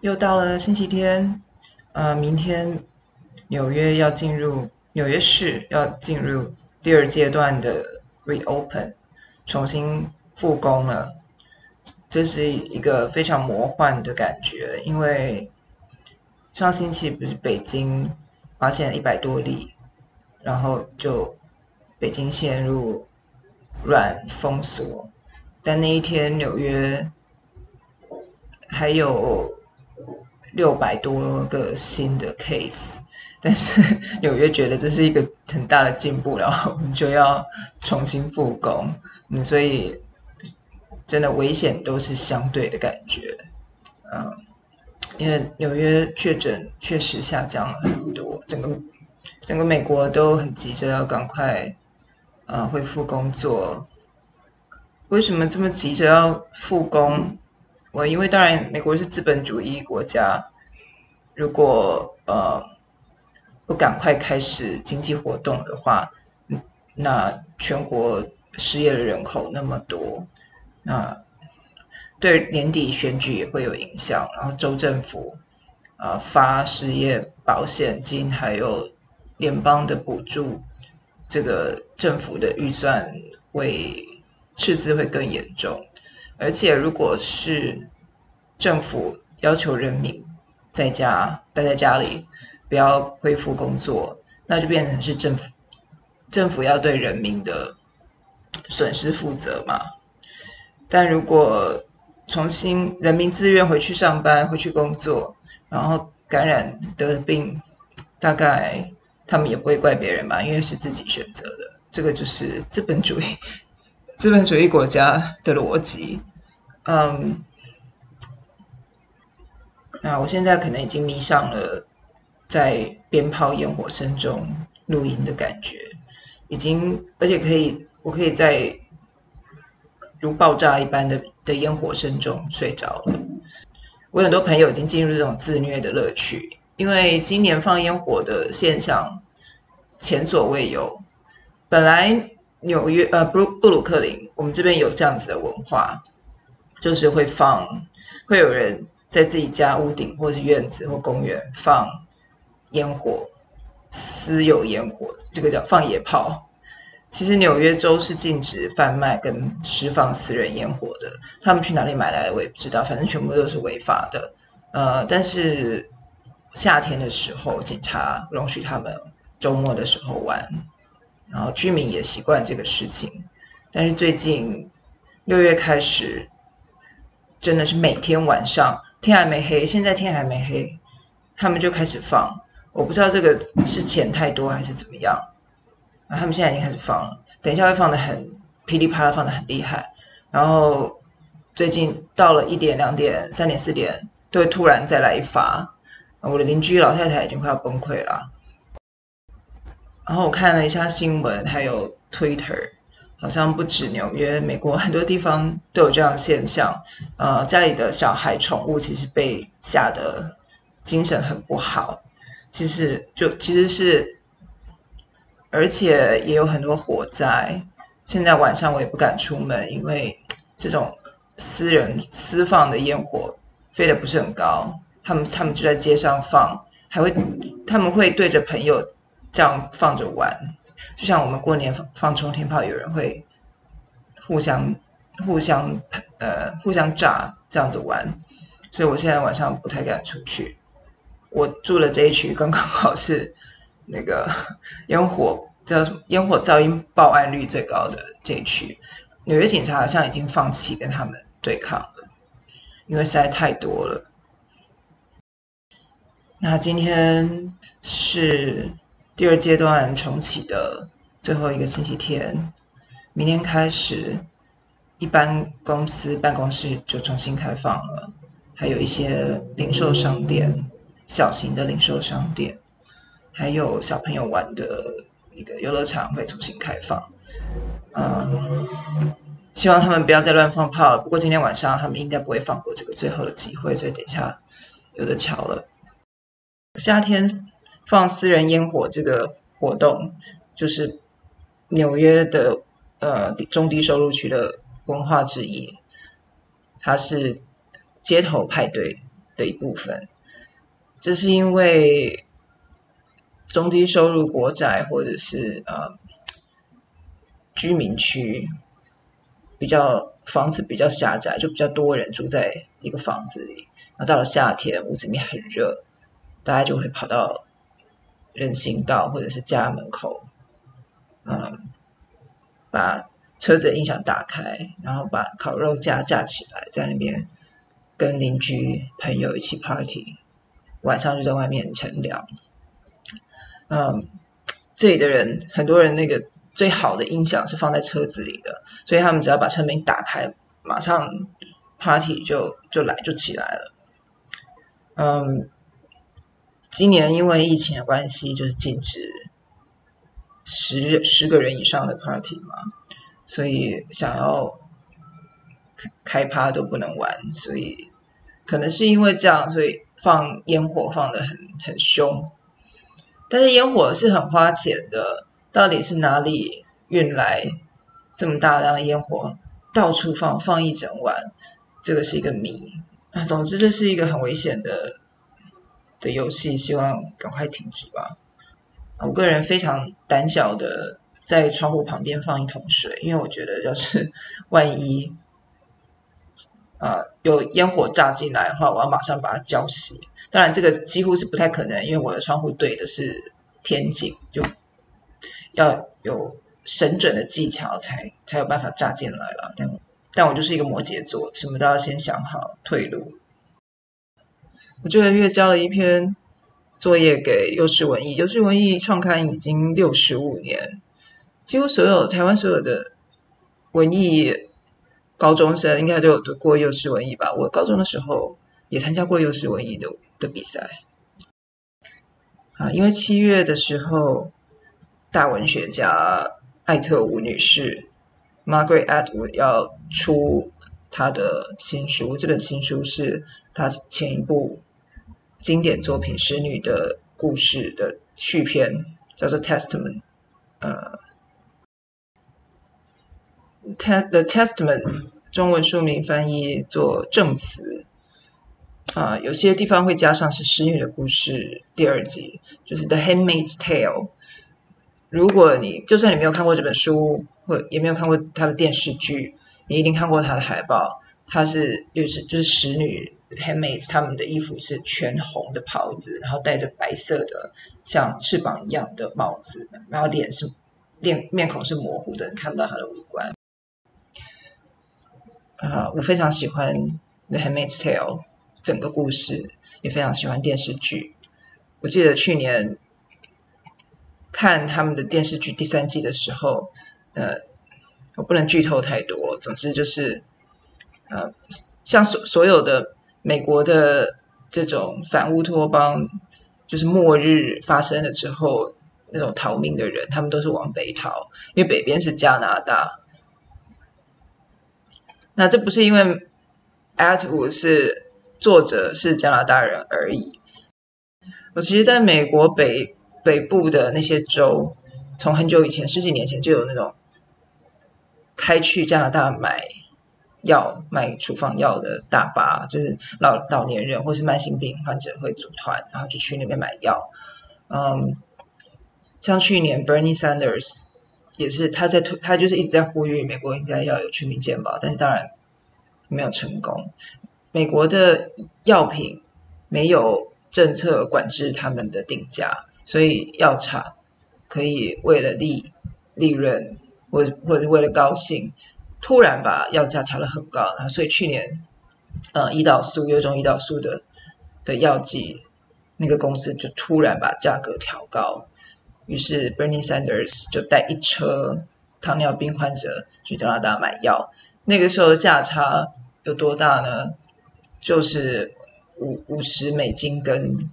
又到了星期天，呃，明天纽约要进入纽约市要进入第二阶段的 reopen，重新复工了。这是一个非常魔幻的感觉，因为上星期不是北京发现一百多例，然后就北京陷入软封锁，但那一天纽约还有六百多个新的 case，但是 纽约觉得这是一个很大的进步，然后我们就要重新复工，嗯，所以。真的危险都是相对的感觉，嗯，因为纽约确诊确实下降了很多，整个整个美国都很急着要赶快呃恢复工作。为什么这么急着要复工？我因为当然美国是资本主义国家，如果呃不赶快开始经济活动的话，那全国失业的人口那么多。那对年底选举也会有影响，然后州政府、呃、发失业保险金，还有联邦的补助，这个政府的预算会赤字会更严重，而且如果是政府要求人民在家待在家里，不要恢复工作，那就变成是政府政府要对人民的损失负责嘛。但如果重新人民自愿回去上班、回去工作，然后感染得病，大概他们也不会怪别人吧，因为是自己选择的。这个就是资本主义、资本主义国家的逻辑。嗯，那我现在可能已经迷上了在鞭炮烟火声中露营的感觉，已经而且可以，我可以在。如爆炸一般的的烟火声中睡着了。我很多朋友已经进入这种自虐的乐趣，因为今年放烟火的现象前所未有。本来纽约呃布布鲁克林，我们这边有这样子的文化，就是会放，会有人在自己家屋顶或是院子或公园放烟火，私有烟火，这个叫放野炮。其实纽约州是禁止贩卖跟释放私人烟火的，他们去哪里买来的我也不知道，反正全部都是违法的。呃，但是夏天的时候，警察容许他们周末的时候玩，然后居民也习惯这个事情。但是最近六月开始，真的是每天晚上天还没黑，现在天还没黑，他们就开始放。我不知道这个是钱太多还是怎么样。啊，他们现在已经开始放了，等一下会放的很噼里啪啦，放的很厉害。然后最近到了一点、两点、三点、四点，都会突然再来一发。我的邻居老太太已经快要崩溃了。然后我看了一下新闻，还有 Twitter，好像不止纽约，美国很多地方都有这样的现象。呃，家里的小孩、宠物其实被吓得精神很不好。其实就其实是。而且也有很多火灾，现在晚上我也不敢出门，因为这种私人私放的烟火飞得不是很高，他们他们就在街上放，还会他们会对着朋友这样放着玩，就像我们过年放放冲天炮，有人会互相互相呃互相炸这样子玩，所以我现在晚上不太敢出去。我住的这一区刚刚好是。那个烟火叫什么？烟火噪音报案率最高的这一区，纽约警察好像已经放弃跟他们对抗了，因为实在太多了。那今天是第二阶段重启的最后一个星期天，明天开始，一般公司办公室就重新开放了，还有一些零售商店，小型的零售商店。还有小朋友玩的一个游乐场会重新开放，嗯，希望他们不要再乱放炮了。不过今天晚上他们应该不会放过这个最后的机会，所以等一下有的瞧了。夏天放私人烟火这个活动，就是纽约的呃中低收入区的文化之一，它是街头派对的一部分。这是因为中低收入国宅或者是呃居民区比较房子比较狭窄，就比较多人住在一个房子里。然后到了夏天，屋子里面很热，大家就会跑到人行道或者是家门口，嗯，把车子的音响打开，然后把烤肉架架起来，在那边跟邻居朋友一起 party。晚上就在外面乘凉。嗯，这里的人很多人那个最好的音响是放在车子里的，所以他们只要把车门打开，马上 party 就就来就起来了。嗯，今年因为疫情的关系，就是禁止十十个人以上的 party 嘛，所以想要开趴都不能玩，所以可能是因为这样，所以。放烟火放的很很凶，但是烟火是很花钱的，到底是哪里运来这么大量的烟火？到处放，放一整晚，这个是一个谜啊。总之，这是一个很危险的的游戏，希望赶快停止吧。我个人非常胆小的，在窗户旁边放一桶水，因为我觉得要是 万一。呃，有烟火炸进来的话，我要马上把它浇熄。当然，这个几乎是不太可能，因为我的窗户对的是天井，就要有神准的技巧才才有办法炸进来了。但但我就是一个摩羯座，什么都要先想好退路。我这个月交了一篇作业给幼师文艺，幼师文艺创刊已经六十五年，几乎所有台湾所有的文艺。高中生应该都有读过幼师文艺吧？我高中的时候也参加过幼师文艺的的比赛啊。因为七月的时候，大文学家艾特伍女士 Margaret Atwood 要出她的新书，这本新书是她前一部经典作品《使女的故事》的续篇，叫做《Testament》呃。The Testament 中文书名翻译做证词啊，有些地方会加上是《使女的故事》第二集，就是《The Handmaid's Tale》。如果你就算你没有看过这本书，或也没有看过它的电视剧，你一定看过它的海报。它是就是就是使女 Handmaids 他们的衣服是全红的袍子，然后戴着白色的像翅膀一样的帽子，然后脸是脸面孔是模糊的，你看不到他的五官。啊我非常喜欢《The Handmaid's Tale》整个故事，也非常喜欢电视剧。我记得去年看他们的电视剧第三季的时候，呃，我不能剧透太多。总之就是，呃，像所所有的美国的这种反乌托邦，就是末日发生了之后，那种逃命的人，他们都是往北逃，因为北边是加拿大。那这不是因为 Atwood 是作者是加拿大人而已。我其实在美国北北部的那些州，从很久以前十几年前就有那种开去加拿大买药、卖处方药的大巴，就是老老年人或是慢性病患者会组团，然后就去那边买药。嗯，像去年 Bernie Sanders。也是他在推，他就是一直在呼吁美国应该要有全民健保，但是当然没有成功。美国的药品没有政策管制他们的定价，所以药厂可以为了利利润，或或者为了高兴，突然把药价调得很高。然后所以去年，呃，胰岛素有一种胰岛素的的药剂，那个公司就突然把价格调高。于是，Bernie Sanders 就带一车糖尿病患者去加拿大买药。那个时候的价差有多大呢？就是五五十美金跟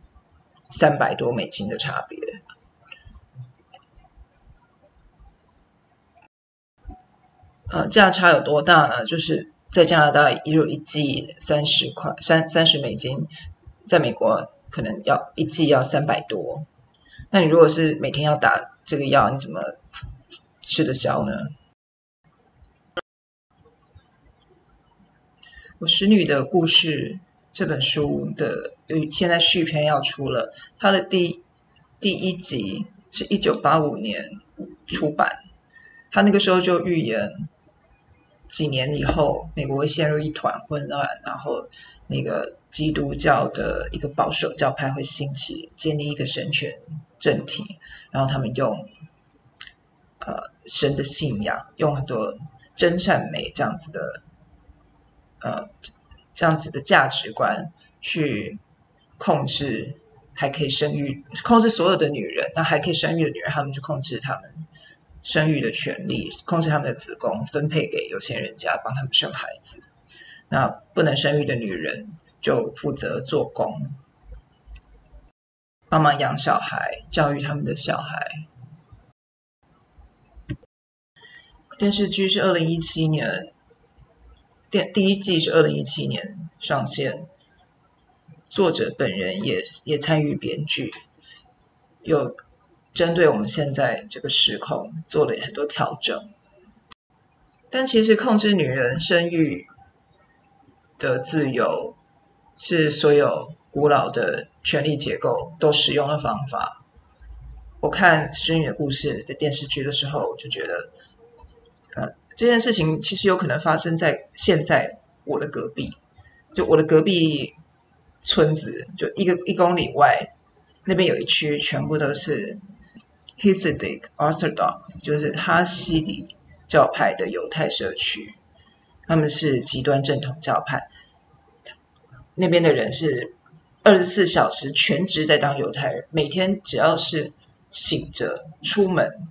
三百多美金的差别。呃，价差有多大呢？就是在加拿大一入一季三十块三三十美金，在美国可能要一季要三百多。那你如果是每天要打这个药，你怎么吃得消呢？我《使女的故事》这本书的，现在续篇要出了。它的第第一集是一九八五年出版，它那个时候就预言几年以后，美国会陷入一团混乱，然后那个基督教的一个保守教派会兴起，建立一个神权政体，然后他们用呃神的信仰，用很多真善美这样子的呃这样子的价值观去控制还可以生育、控制所有的女人，那还可以生育的女人，他们就控制他们。生育的权利，控制他们的子宫，分配给有钱人家，帮他们生孩子。那不能生育的女人就负责做工，帮忙养小孩，教育他们的小孩。电视剧是二零一七年，电第一季是二零一七年上线，作者本人也也参与编剧，有。针对我们现在这个时空做了很多调整，但其实控制女人生育的自由是所有古老的权力结构都使用的方法。我看《使女的故事》的电视剧的时候，我就觉得，呃，这件事情其实有可能发生在现在我的隔壁，就我的隔壁村子，就一个一公里外，那边有一区全部都是。Hasidic Orthodox 就是哈西迪教派的犹太社区，他们是极端正统教派。那边的人是二十四小时全职在当犹太人，每天只要是醒着出门，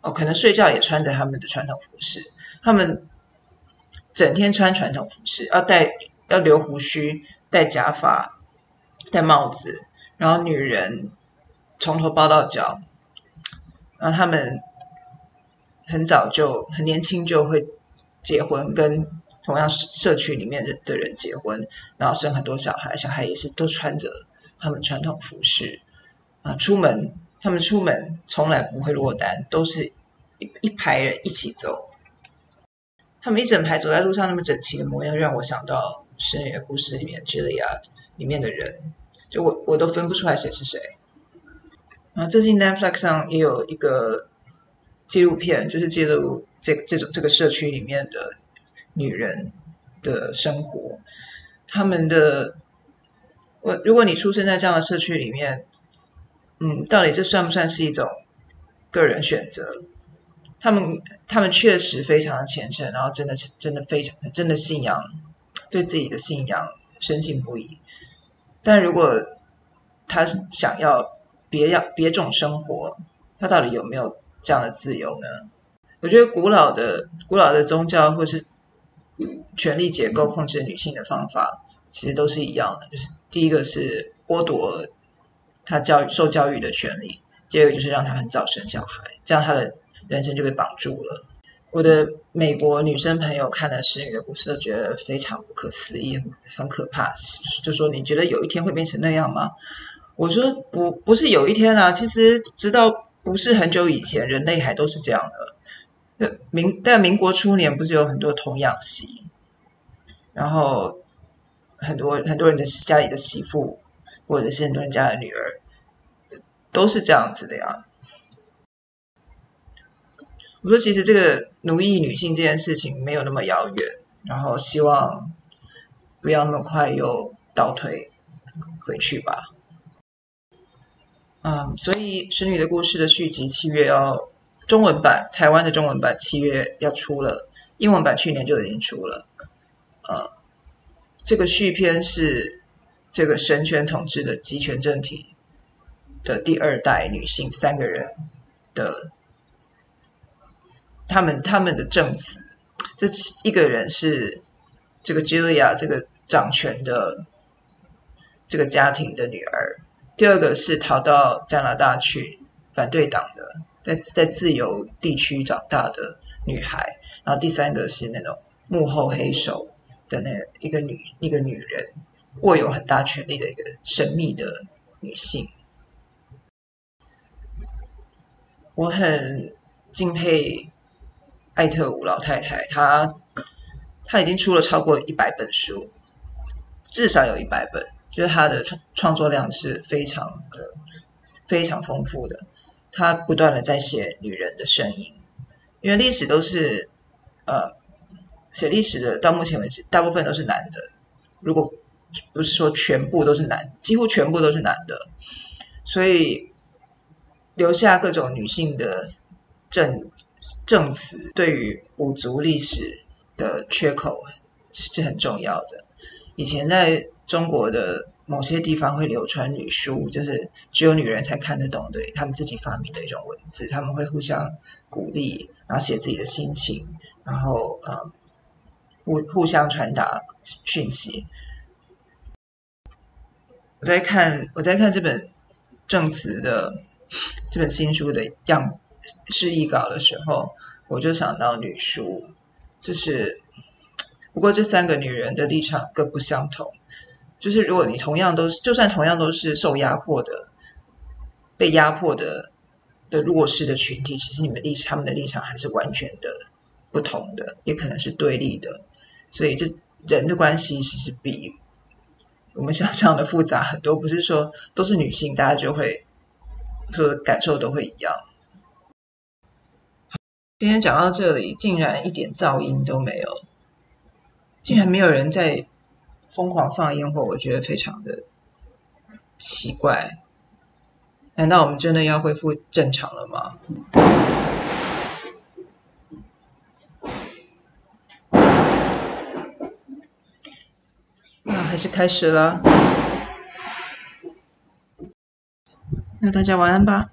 哦，可能睡觉也穿着他们的传统服饰。他们整天穿传统服饰，要戴要留胡须，戴假发，戴帽子，然后女人从头包到脚。然后他们很早就很年轻就会结婚，跟同样社社区里面的人结婚，然后生很多小孩，小孩也是都穿着他们传统服饰啊，出门他们出门从来不会落单，都是一一排人一起走，他们一整排走在路上那么整齐的模样，让我想到《深夜故事》里面 Gilead 里面的人，就我我都分不出来谁是谁。啊，最近 Netflix 上也有一个纪录片，就是记录这这种这个社区里面的女人的生活。他们的，我如果你出生在这样的社区里面，嗯，到底这算不算是一种个人选择？他们他们确实非常的虔诚，然后真的真的非常真的信仰，对自己的信仰深信不疑。但如果他想要，别样别种生活，他到底有没有这样的自由呢？我觉得古老的古老的宗教或是权力结构控制女性的方法，其实都是一样的。就是第一个是剥夺她教育受教育的权利，第二个就是让她很早生小孩，这样她的人生就被绑住了。我的美国女生朋友看了《使女的故事》，都觉得非常不可思议，很可怕，就说你觉得有一天会变成那样吗？我说不，不是有一天啊，其实直到不是很久以前，人类还都是这样的。民在民国初年，不是有很多童养媳，然后很多很多人的家里的媳妇，或者是很多人家的女儿，都是这样子的呀。我说，其实这个奴役女性这件事情没有那么遥远，然后希望不要那么快又倒退回去吧。嗯，所以《神女的故事》的续集七月要中文版，台湾的中文版七月要出了，英文版去年就已经出了。呃、这个续篇是这个神权统治的集权政体的第二代女性三个人的他们他们的证词。这一个人是这个 Julia 这个掌权的这个家庭的女儿。第二个是逃到加拿大去反对党的，在在自由地区长大的女孩，然后第三个是那种幕后黑手的那一个女一个女人，握有很大权力的一个神秘的女性。我很敬佩艾特伍老太太，她她已经出了超过一百本书，至少有一百本，就是他的创创作量是非常的非常丰富的。他不断的在写女人的声音，因为历史都是呃写历史的，到目前为止大部分都是男的，如果不是说全部都是男，几乎全部都是男的，所以留下各种女性的证证词，对于补足历史的缺口是很重要的。以前在中国的。某些地方会流传女书，就是只有女人才看得懂的，他们自己发明的一种文字。他们会互相鼓励，然后写自己的心情，然后呃，互互相传达讯息。我在看我在看这本证词的这本新书的样示意稿的时候，我就想到女书，就是不过这三个女人的立场各不相同。就是如果你同样都是，就算同样都是受压迫的、被压迫的的弱势的群体，其实你们立他们的立场还是完全的不同的，也可能是对立的。所以，这人的关系其实比我们想象的复杂很多。不是说都是女性，大家就会说感受都会一样。今天讲到这里，竟然一点噪音都没有，竟然没有人在。疯狂放烟火，我觉得非常的奇怪。难道我们真的要恢复正常了吗？那还是开始了。那大家晚安吧。